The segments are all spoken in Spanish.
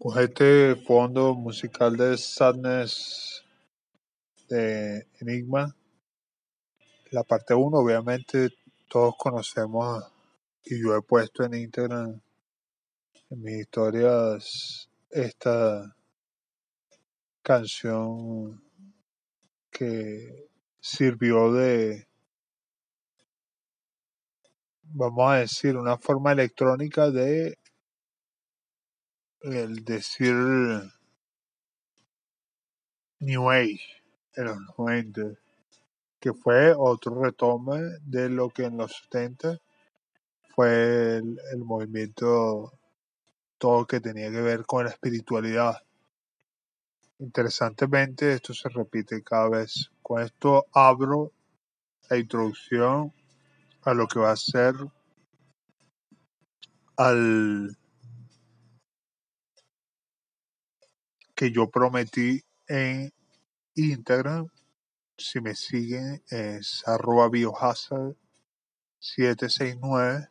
Con este fondo musical de Sadness de Enigma, la parte 1, obviamente todos conocemos y yo he puesto en Instagram en mis historias esta canción que sirvió de, vamos a decir, una forma electrónica de el decir New Age en los 90, que fue otro retome de lo que en los 70 fue el, movimiento todo que tenía que ver con la espiritualidad. Interesantemente, esto se repite cada vez. Con esto abro la introducción a lo que va a ser al que yo prometí en Instagram. Si me siguen es arroba biohazard 769.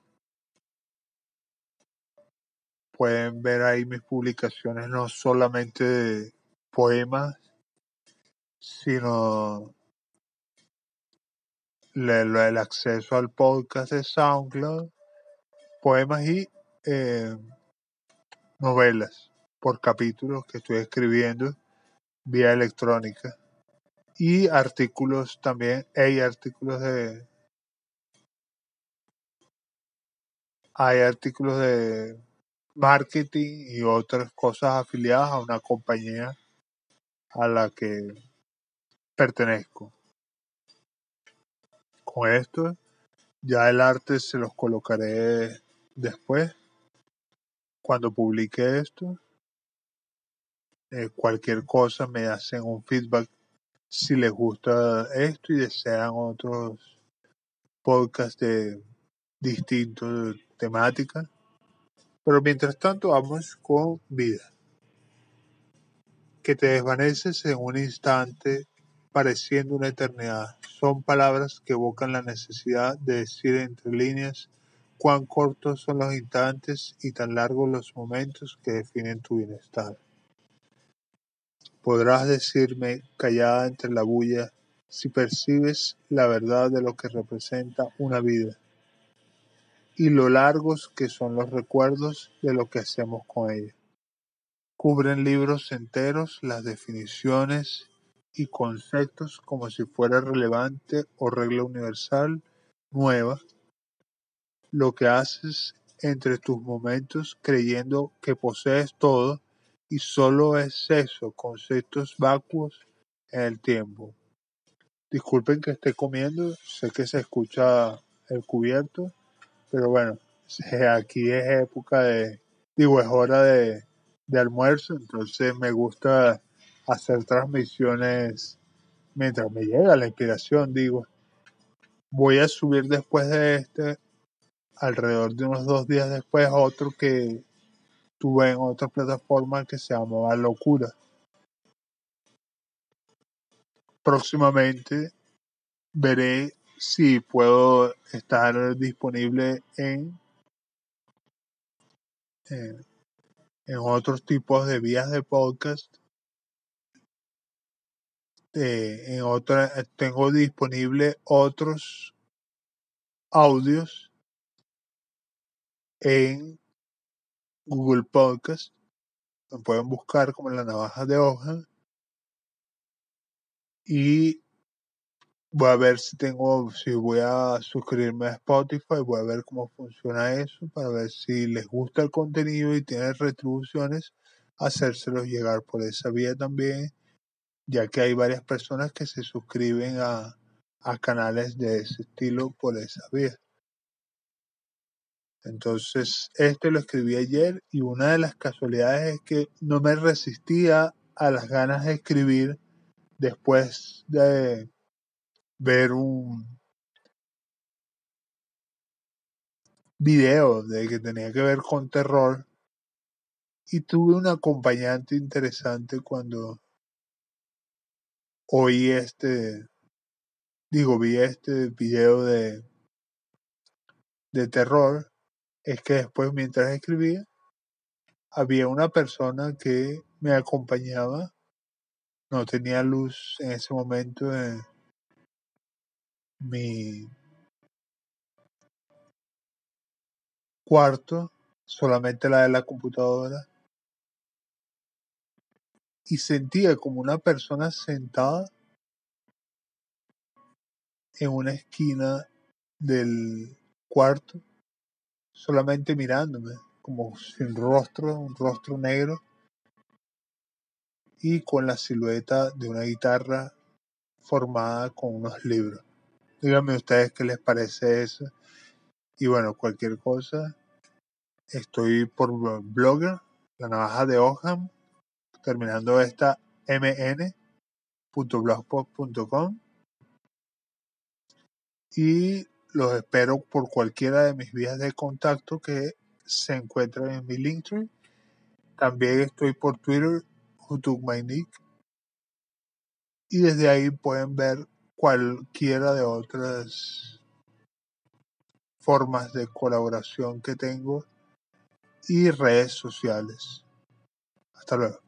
Pueden ver ahí mis publicaciones no solamente de poemas, sino el acceso al podcast de SoundCloud, poemas y eh, novelas por capítulos que estoy escribiendo vía electrónica y artículos también, hay artículos de hay artículos de marketing y otras cosas afiliadas a una compañía a la que pertenezco. Con esto ya el arte se los colocaré después cuando publique esto. Eh, cualquier cosa me hacen un feedback si les gusta esto y desean otros podcasts de distintas temáticas. Pero mientras tanto vamos con vida, que te desvaneces en un instante pareciendo una eternidad. Son palabras que evocan la necesidad de decir entre líneas cuán cortos son los instantes y tan largos los momentos que definen tu bienestar. Podrás decirme, callada entre la bulla, si percibes la verdad de lo que representa una vida y lo largos que son los recuerdos de lo que hacemos con ella. Cubren libros enteros las definiciones y conceptos como si fuera relevante o regla universal nueva, lo que haces entre tus momentos creyendo que posees todo y solo es eso, conceptos vacuos en el tiempo. Disculpen que esté comiendo, sé que se escucha el cubierto, pero bueno, aquí es época de, digo, es hora de, de almuerzo, entonces me gusta hacer transmisiones mientras me llega la inspiración, digo. Voy a subir después de este, alrededor de unos dos días después, otro que tuve en otra plataforma que se llamaba Locura. Próximamente veré si puedo estar disponible en, en, en otros tipos de vías de podcast. Eh, en otra, tengo disponible otros audios en Google Podcast. Me pueden buscar como la navaja de hoja. Y voy a ver si tengo, si voy a suscribirme a Spotify, voy a ver cómo funciona eso para ver si les gusta el contenido y tienen retribuciones, hacérselos llegar por esa vía también, ya que hay varias personas que se suscriben a, a canales de ese estilo por esa vía. Entonces, este lo escribí ayer y una de las casualidades es que no me resistía a las ganas de escribir después de ver un video de que tenía que ver con terror y tuve un acompañante interesante cuando oí este, digo, vi este video de, de terror, es que después mientras escribía, había una persona que me acompañaba. No tenía luz en ese momento en mi cuarto, solamente la de la computadora. Y sentía como una persona sentada en una esquina del cuarto, solamente mirándome, como sin rostro, un rostro negro, y con la silueta de una guitarra formada con unos libros. Díganme ustedes qué les parece eso. Y bueno, cualquier cosa, estoy por Blogger, la navaja de Oham, terminando esta mn.blogspot.com y los espero por cualquiera de mis vías de contacto que se encuentran en mi Linktree. También estoy por Twitter, nick y desde ahí pueden ver cualquiera de otras formas de colaboración que tengo y redes sociales. Hasta luego.